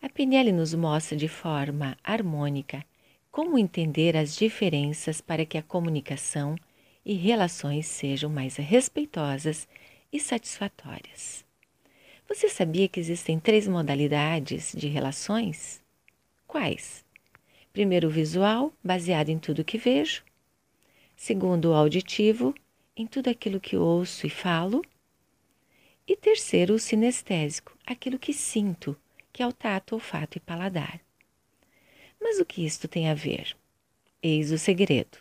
A PNL nos mostra de forma harmônica como entender as diferenças para que a comunicação e relações sejam mais respeitosas e satisfatórias. Você sabia que existem três modalidades de relações? Quais? Primeiro, o visual, baseado em tudo que vejo. Segundo, o auditivo, em tudo aquilo que ouço e falo. E terceiro, o sinestésico, aquilo que sinto, que é o tato, olfato e paladar. Mas o que isto tem a ver? Eis o segredo.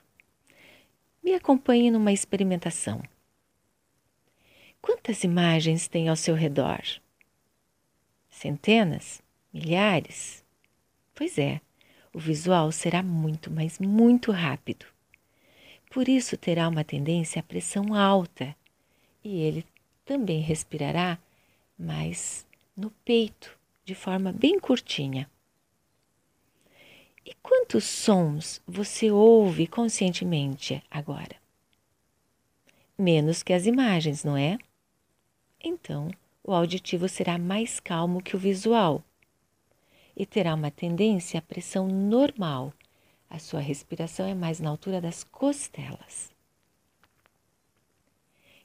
Me acompanhe numa experimentação. Quantas imagens tem ao seu redor? Centenas? Milhares? Pois é, o visual será muito, mas muito rápido. Por isso terá uma tendência à pressão alta e ele também respirará mais no peito, de forma bem curtinha. E quantos sons você ouve conscientemente agora? Menos que as imagens, não é? Então, o auditivo será mais calmo que o visual e terá uma tendência à pressão normal. A sua respiração é mais na altura das costelas.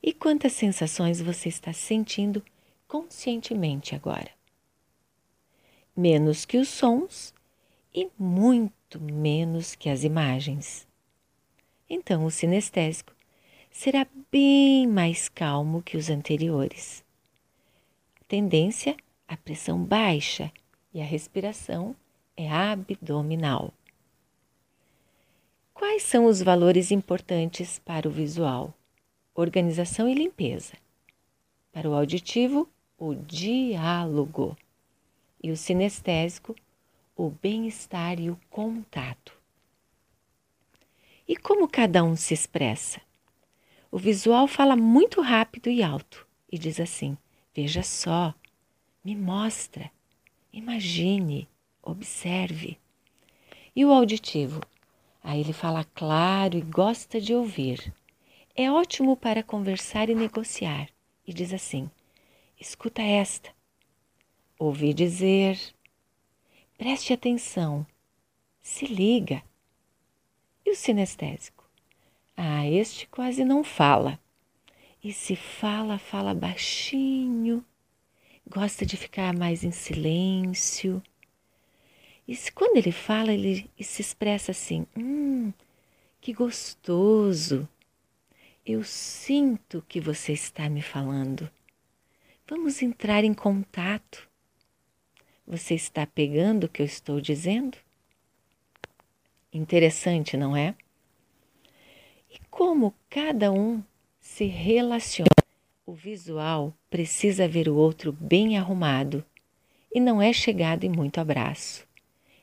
E quantas sensações você está sentindo conscientemente agora? Menos que os sons e muito menos que as imagens. Então, o sinestésico será bem mais calmo que os anteriores. Tendência à pressão baixa e a respiração é abdominal. Quais são os valores importantes para o visual? Organização e limpeza. Para o auditivo, o diálogo. E o sinestésico, o bem-estar e o contato. E como cada um se expressa? O visual fala muito rápido e alto e diz assim: Veja só, me mostra, imagine, observe. E o auditivo? Aí ele fala claro e gosta de ouvir. É ótimo para conversar e negociar e diz assim: Escuta esta. Ouvi dizer, Preste atenção, se liga. E o sinestésico? Ah, este quase não fala. E se fala, fala baixinho, gosta de ficar mais em silêncio. E se, quando ele fala, ele se expressa assim: Hum, que gostoso! Eu sinto que você está me falando. Vamos entrar em contato. Você está pegando o que eu estou dizendo? Interessante, não é? E como cada um se relaciona. O visual precisa ver o outro bem arrumado e não é chegado em muito abraço.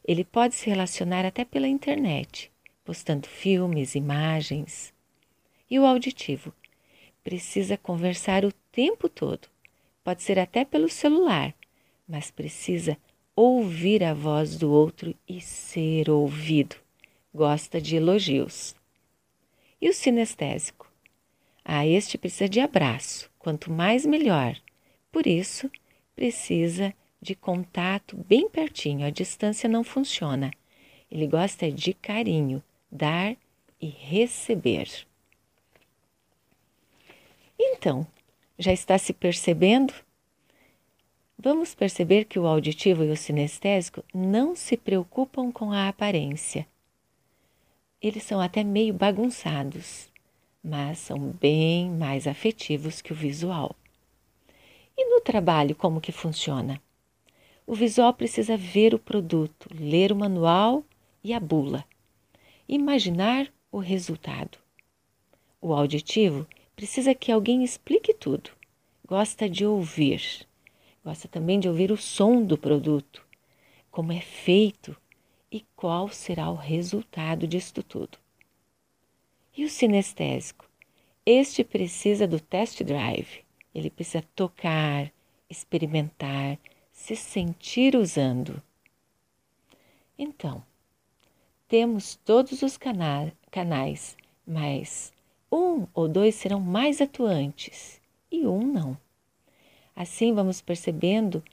Ele pode se relacionar até pela internet, postando filmes, imagens. E o auditivo precisa conversar o tempo todo. Pode ser até pelo celular, mas precisa ouvir a voz do outro e ser ouvido. Gosta de elogios. E o sinestésico? Ah, este precisa de abraço, quanto mais melhor. Por isso, precisa de contato bem pertinho, a distância não funciona. Ele gosta de carinho, dar e receber. Então, já está se percebendo vamos perceber que o auditivo e o sinestésico não se preocupam com a aparência. Eles são até meio bagunçados, mas são bem mais afetivos que o visual. E no trabalho, como que funciona? O visual precisa ver o produto, ler o manual e a bula, imaginar o resultado. O auditivo precisa que alguém explique tudo, gosta de ouvir Gosta também de ouvir o som do produto, como é feito e qual será o resultado disto tudo. E o sinestésico? Este precisa do test drive. Ele precisa tocar, experimentar, se sentir usando. Então, temos todos os cana canais, mas um ou dois serão mais atuantes e um não. Assim vamos percebendo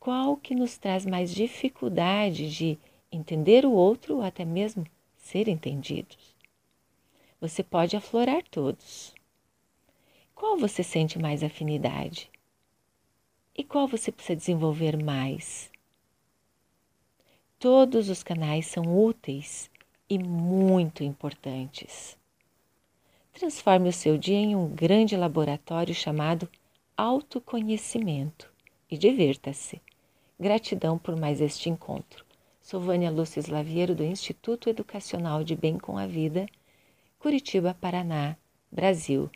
qual que nos traz mais dificuldade de entender o outro ou até mesmo ser entendidos. Você pode aflorar todos. Qual você sente mais afinidade? E qual você precisa desenvolver mais? Todos os canais são úteis e muito importantes. Transforme o seu dia em um grande laboratório chamado autoconhecimento e divirta-se. Gratidão por mais este encontro. Sou Vânia Lúcia Slaviero do Instituto Educacional de Bem com a Vida, Curitiba, Paraná, Brasil